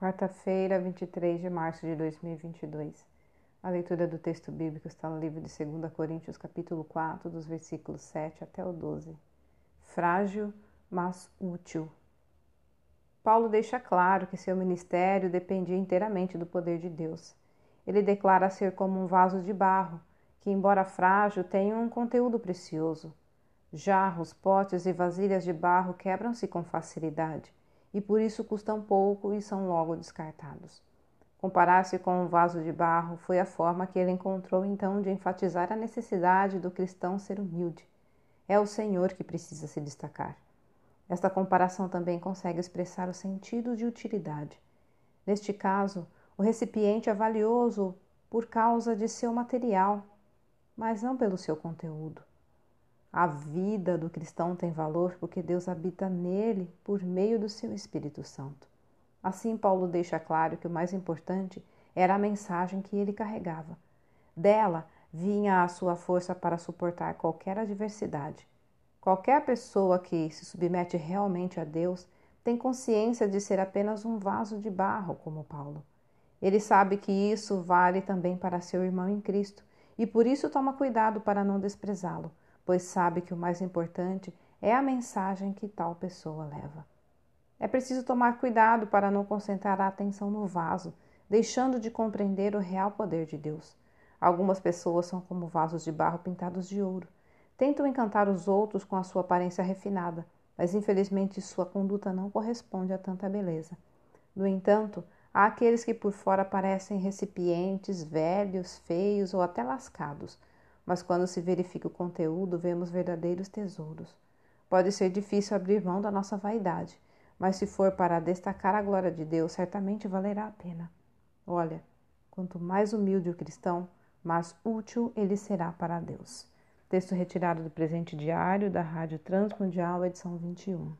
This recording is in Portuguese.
Quarta-feira, 23 de março de 2022. A leitura do texto bíblico está no livro de 2 Coríntios, capítulo 4, dos versículos 7 até o 12. Frágil, mas útil. Paulo deixa claro que seu ministério dependia inteiramente do poder de Deus. Ele declara ser como um vaso de barro, que, embora frágil, tem um conteúdo precioso. Jarros, potes e vasilhas de barro quebram-se com facilidade e por isso custam pouco e são logo descartados. Comparar-se com um vaso de barro foi a forma que ele encontrou então de enfatizar a necessidade do cristão ser humilde. É o Senhor que precisa se destacar. Esta comparação também consegue expressar o sentido de utilidade. Neste caso, o recipiente é valioso por causa de seu material, mas não pelo seu conteúdo. A vida do cristão tem valor porque Deus habita nele por meio do seu Espírito Santo. Assim, Paulo deixa claro que o mais importante era a mensagem que ele carregava. Dela vinha a sua força para suportar qualquer adversidade. Qualquer pessoa que se submete realmente a Deus tem consciência de ser apenas um vaso de barro, como Paulo. Ele sabe que isso vale também para seu irmão em Cristo e por isso toma cuidado para não desprezá-lo pois sabe que o mais importante é a mensagem que tal pessoa leva. É preciso tomar cuidado para não concentrar a atenção no vaso, deixando de compreender o real poder de Deus. Algumas pessoas são como vasos de barro pintados de ouro. Tentam encantar os outros com a sua aparência refinada, mas infelizmente sua conduta não corresponde a tanta beleza. No entanto, há aqueles que por fora parecem recipientes velhos, feios ou até lascados mas quando se verifica o conteúdo, vemos verdadeiros tesouros. Pode ser difícil abrir mão da nossa vaidade, mas se for para destacar a glória de Deus, certamente valerá a pena. Olha, quanto mais humilde o cristão, mais útil ele será para Deus. Texto retirado do presente diário da Rádio Transmundial, edição 21.